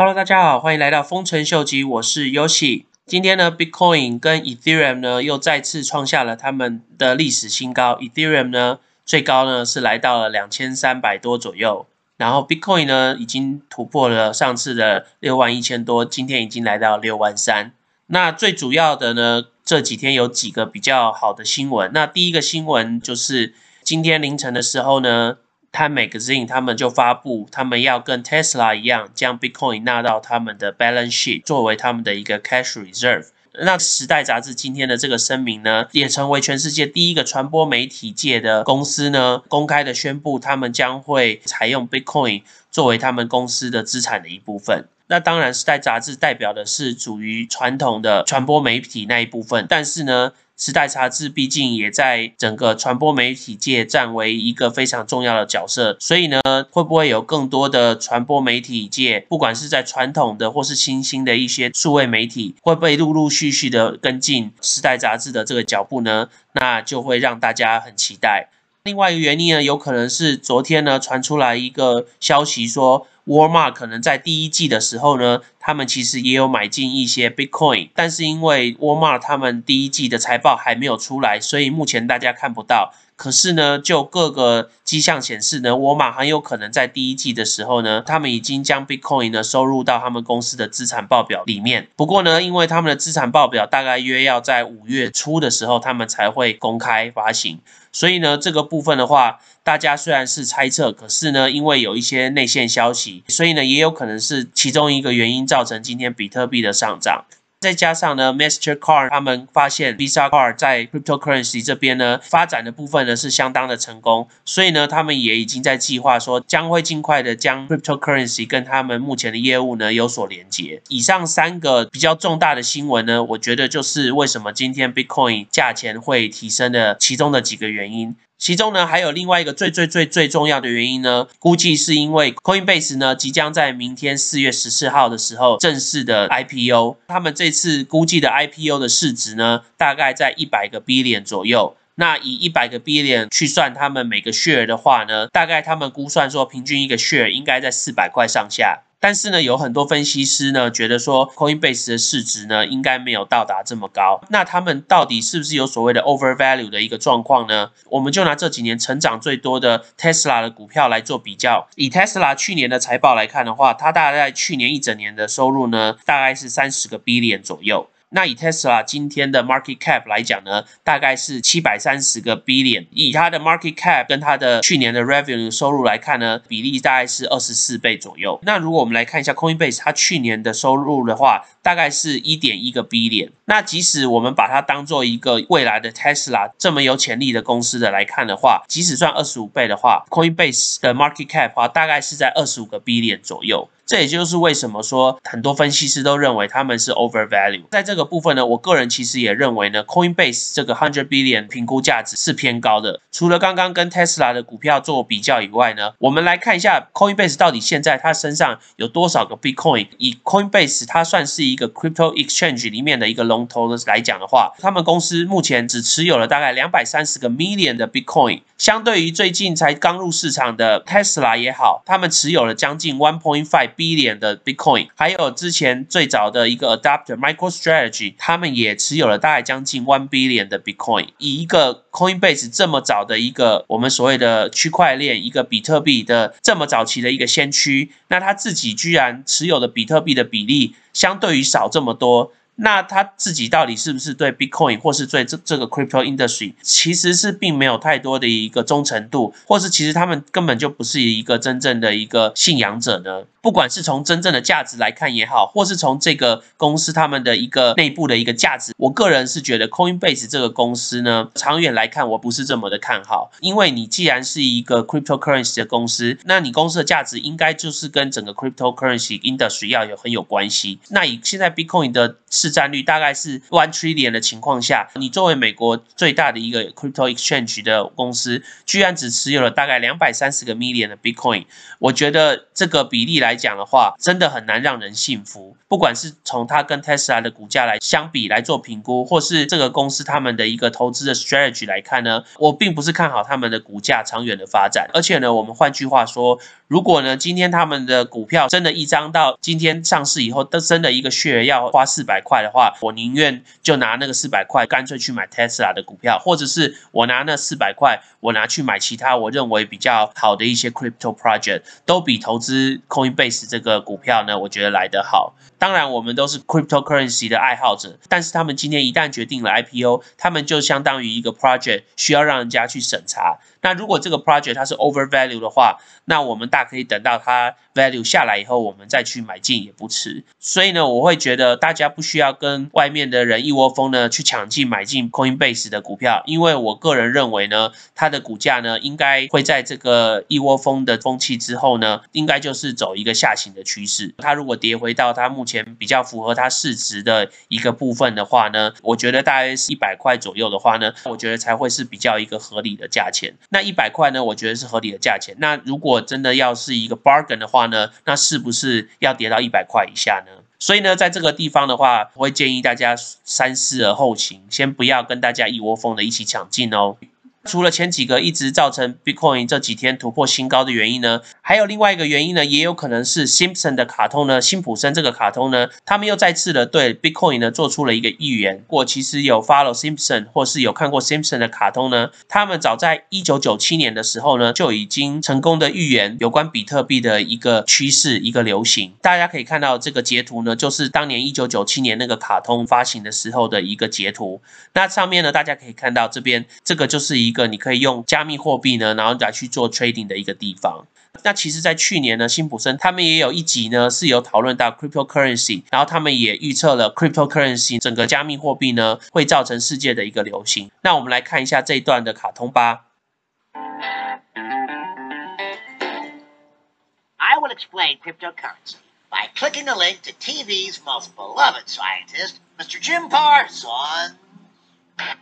Hello，大家好，欢迎来到丰臣秀吉，我是 Yoshi。今天呢，Bitcoin 跟 Ethereum 呢又再次创下了他们的历史新高。Ethereum 呢最高呢是来到了两千三百多左右，然后 Bitcoin 呢已经突破了上次的六万一千多，今天已经来到六万三。那最主要的呢，这几天有几个比较好的新闻。那第一个新闻就是今天凌晨的时候呢。Time Magazine 他们就发布，他们要跟 Tesla 一样，将 Bitcoin 纳到他们的 balance sheet，作为他们的一个 cash reserve。那时代杂志今天的这个声明呢，也成为全世界第一个传播媒体界的公司呢，公开的宣布，他们将会采用 Bitcoin 作为他们公司的资产的一部分。那当然，时代杂志代表的是属于传统的传播媒体那一部分，但是呢。时代杂志毕竟也在整个传播媒体界占为一个非常重要的角色，所以呢，会不会有更多的传播媒体界，不管是在传统的或是新兴的一些数位媒体，会不会陆陆续续的跟进时代杂志的这个脚步呢？那就会让大家很期待。另外一个原因呢，有可能是昨天呢传出来一个消息说。沃尔玛可能在第一季的时候呢，他们其实也有买进一些 Bitcoin，但是因为 Walmart 他们第一季的财报还没有出来，所以目前大家看不到。可是呢，就各个迹象显示呢，沃尔玛很有可能在第一季的时候呢，他们已经将 Bitcoin 呢收入到他们公司的资产报表里面。不过呢，因为他们的资产报表大概约要在五月初的时候，他们才会公开发行，所以呢，这个部分的话，大家虽然是猜测，可是呢，因为有一些内线消息，所以呢，也有可能是其中一个原因造成今天比特币的上涨。再加上呢，Mastercard 他们发现 Visa Car 在 cryptocurrency 这边呢发展的部分呢是相当的成功，所以呢，他们也已经在计划说将会尽快的将 cryptocurrency 跟他们目前的业务呢有所连接。以上三个比较重大的新闻呢，我觉得就是为什么今天 Bitcoin 价钱会提升的其中的几个原因。其中呢，还有另外一个最最最最重要的原因呢，估计是因为 Coinbase 呢即将在明天四月十四号的时候正式的 IPO，他们这次估计的 IPO 的市值呢，大概在一百个 billion 左右。那以一百个 billion 去算他们每个 share 的话呢，大概他们估算说平均一个 share 应该在四百块上下。但是呢，有很多分析师呢觉得说，Coinbase 的市值呢应该没有到达这么高。那他们到底是不是有所谓的 overvalue 的一个状况呢？我们就拿这几年成长最多的 Tesla 的股票来做比较。以 Tesla 去年的财报来看的话，它大概在去年一整年的收入呢，大概是三十个 billion 左右。那以 Tesla 今天的 market cap 来讲呢，大概是七百三十个 billion。以它的 market cap 跟它的去年的 revenue 收入来看呢，比例大概是二十四倍左右。那如果我们来看一下 Coinbase 它去年的收入的话，大概是一点一个 billion。那即使我们把它当做一个未来的 Tesla 这么有潜力的公司的来看的话，即使算二十五倍的话，Coinbase 的 market cap 啊，大概是在二十五个 billion 左右。这也就是为什么说很多分析师都认为他们是 overvalue。在这个部分呢，我个人其实也认为呢，Coinbase 这个 hundred billion 评估价值是偏高的。除了刚刚跟 Tesla 的股票做比较以外呢，我们来看一下 Coinbase 到底现在它身上有多少个 Bitcoin。以 Coinbase 它算是一个 crypto exchange 里面的一个龙头的来讲的话，他们公司目前只持有了大概两百三十个 million 的 Bitcoin。相对于最近才刚入市场的 Tesla 也好，他们持有了将近 one point five billion 的 Bitcoin，还有之前最早的一个 Adapter MicroStrategy，他们也持有了大概将近 one billion 的 Bitcoin。以一个 Coinbase 这么早的一个我们所谓的区块链，一个比特币的这么早期的一个先驱，那他自己居然持有的比特币的比例相对于少这么多。那他自己到底是不是对 Bitcoin 或是对这这个 crypto industry 其实是并没有太多的一个忠诚度，或是其实他们根本就不是一个真正的一个信仰者呢？不管是从真正的价值来看也好，或是从这个公司他们的一个内部的一个价值，我个人是觉得 Coinbase 这个公司呢，长远来看我不是这么的看好。因为你既然是一个 cryptocurrency 的公司，那你公司的价值应该就是跟整个 cryptocurrency industry 要有很有关系。那以现在 Bitcoin 的市市占率大概是 one trillion 的情况下，你作为美国最大的一个 crypto exchange 的公司，居然只持有了大概两百三十个 million 的 Bitcoin，我觉得这个比例来讲的话，真的很难让人信服。不管是从它跟 Tesla 的股价来相比来做评估，或是这个公司他们的一个投资的 strategy 来看呢，我并不是看好他们的股价长远的发展。而且呢，我们换句话说，如果呢今天他们的股票真的一张到今天上市以后，真的一个血要花四百块的话，我宁愿就拿那个四百块，干脆去买 Tesla 的股票，或者是我拿那四百块，我拿去买其他我认为比较好的一些 crypto project，都比投资 Coinbase 这个股票呢，我觉得来得好。当然，我们都是 cryptocurrency 的爱好者，但是他们今天一旦决定了 IPO，他们就相当于一个 project，需要让人家去审查。那如果这个 project 它是 overvalue 的话，那我们大可以等到它 value 下来以后，我们再去买进也不迟。所以呢，我会觉得大家不需要跟外面的人一窝蜂呢去抢进买进 Coinbase 的股票，因为我个人认为呢，它的股价呢应该会在这个一窝蜂的风气之后呢，应该就是走一个下行的趋势。它如果跌回到它目前比较符合它市值的一个部分的话呢，我觉得大约是一百块左右的话呢，我觉得才会是比较一个合理的价钱。那一百块呢，我觉得是合理的价钱。那如果真的要是一个 bargain 的话呢，那是不是要跌到一百块以下呢？所以呢，在这个地方的话，我会建议大家三思而后行，先不要跟大家一窝蜂的一起抢进哦。除了前几个一直造成 Bitcoin 这几天突破新高的原因呢，还有另外一个原因呢，也有可能是 Simpson 的卡通呢，辛普森这个卡通呢，他们又再次的对 Bitcoin 呢做出了一个预言。我其实有 follow Simpson 或是有看过 Simpson 的卡通呢，他们早在一九九七年的时候呢，就已经成功的预言有关比特币的一个趋势、一个流行。大家可以看到这个截图呢，就是当年一九九七年那个卡通发行的时候的一个截图。那上面呢，大家可以看到这边这个就是一。一个你可以用加密货币呢，然后来去做 trading 的一个地方。那其实，在去年呢，辛普森他们也有一集呢，是有讨论到 cryptocurrency，然后他们也预测了 cryptocurrency 整个加密货币呢会造成世界的一个流行。那我们来看一下这一段的卡通吧。I will explain cryptocurrency by clicking the link to TV's most beloved scientist, Mr. Jim Parsons.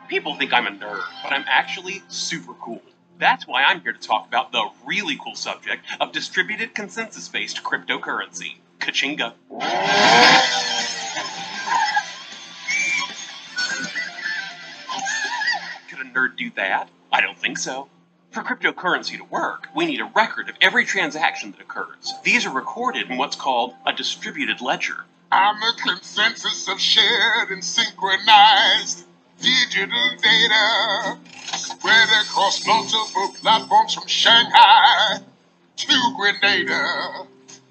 People think I'm a nerd, but I'm actually super cool. That's why I'm here to talk about the really cool subject of distributed consensus based cryptocurrency. Kachinga. Could a nerd do that? I don't think so. For cryptocurrency to work, we need a record of every transaction that occurs. These are recorded in what's called a distributed ledger. I'm a consensus of shared and synchronized digital data spread across multiple platforms from Shanghai to Grenada.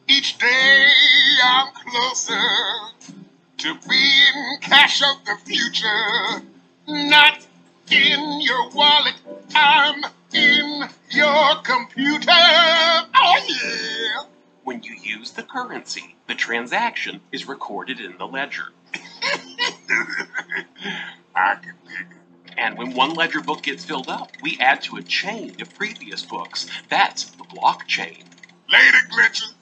Each day I'm closer to being cash of the future, not in your wallet. I'm in your computer. Oh yeah. When you use the currency, the transaction is recorded in the ledger. I can dig it. And when one ledger book gets filled up, we add to a chain of previous books. That's the blockchain. Later, Glitcher.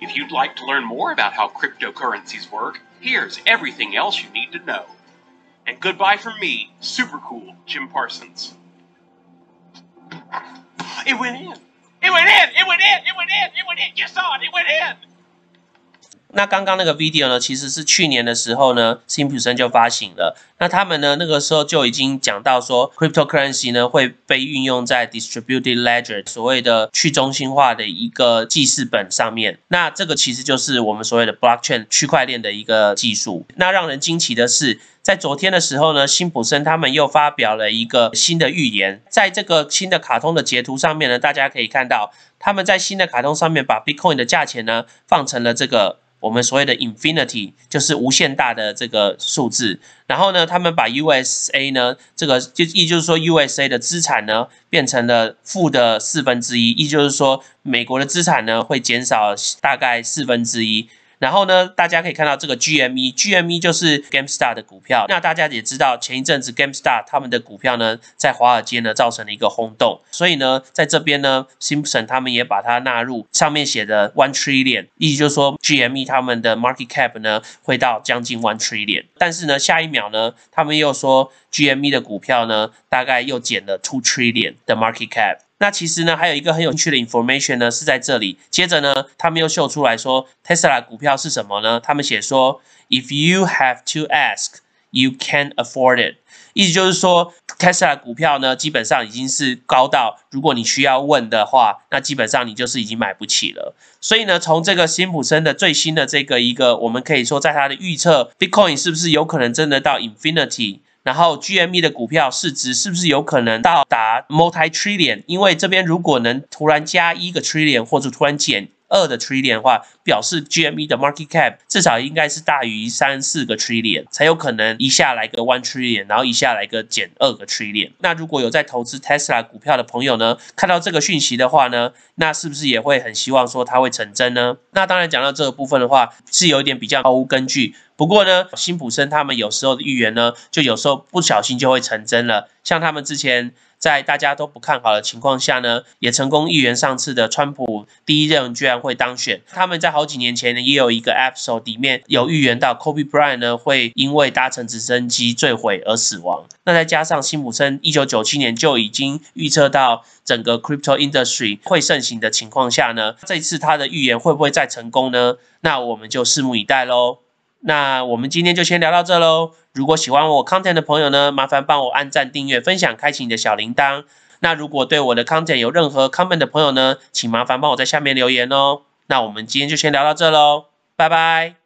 If you'd like to learn more about how cryptocurrencies work, here's everything else you need to know. And goodbye from me, super cool Jim Parsons. It went in. It went in. It went in. It went in. It went in. You saw it. It went in. 那刚刚那个 video 呢，其实是去年的时候呢，辛普森就发行了。那他们呢，那个时候就已经讲到说，cryptocurrency 呢会被运用在 distributed ledger 所谓的去中心化的一个记事本上面。那这个其实就是我们所谓的 blockchain 区块链的一个技术。那让人惊奇的是，在昨天的时候呢，辛普森他们又发表了一个新的预言。在这个新的卡通的截图上面呢，大家可以看到，他们在新的卡通上面把 Bitcoin 的价钱呢放成了这个。我们所谓的 infinity 就是无限大的这个数字，然后呢，他们把 USA 呢这个就意就是说 USA 的资产呢变成了负的四分之一，意就是说美国的资产呢会减少大概四分之一。然后呢，大家可以看到这个 GME，GME 就是 GameStar 的股票。那大家也知道，前一阵子 GameStar 他们的股票呢，在华尔街呢造成了一个轰动，所以呢，在这边呢，Simpson 他们也把它纳入上面写的 One Trillion，意思就是说 GME 他们的 Market Cap 呢会到将近 One Trillion。但是呢，下一秒呢，他们又说 GME 的股票呢，大概又减了 Two Trillion 的 Market Cap。那其实呢，还有一个很有趣的 information 呢，是在这里。接着呢，他们又秀出来说，Tesla 股票是什么呢？他们写说，If you have to ask, you can't afford it。意思就是说，Tesla 股票呢，基本上已经是高到，如果你需要问的话，那基本上你就是已经买不起了。所以呢，从这个辛普森的最新的这个一个，我们可以说，在他的预测，Bitcoin 是不是有可能真的到 Infinity？然后 GME 的股票市值是不是有可能到达 multi trillion？因为这边如果能突然加一个 trillion，或者突然减二的 trillion 的话，表示 GME 的 market cap 至少应该是大于三四个 trillion，才有可能一下来个 one trillion，然后一下来个减二个 trillion。那如果有在投资 Tesla 股票的朋友呢，看到这个讯息的话呢，那是不是也会很希望说它会成真呢？那当然讲到这个部分的话，是有一点比较毫无根据。不过呢，辛普森他们有时候的预言呢，就有时候不小心就会成真了。像他们之前在大家都不看好的情况下呢，也成功预言上次的川普第一任居然会当选。他们在好几年前呢，也有一个 episode 里面有预言到 Kobe Bryant 呢会因为搭乘直升机坠毁而死亡。那再加上辛普森一九九七年就已经预测到整个 crypto industry 会盛行的情况下呢，这次他的预言会不会再成功呢？那我们就拭目以待喽。那我们今天就先聊到这喽。如果喜欢我 content 的朋友呢，麻烦帮我按赞、订阅、分享、开启你的小铃铛。那如果对我的 content 有任何 comment 的朋友呢，请麻烦帮我在下面留言哦。那我们今天就先聊到这喽，拜拜。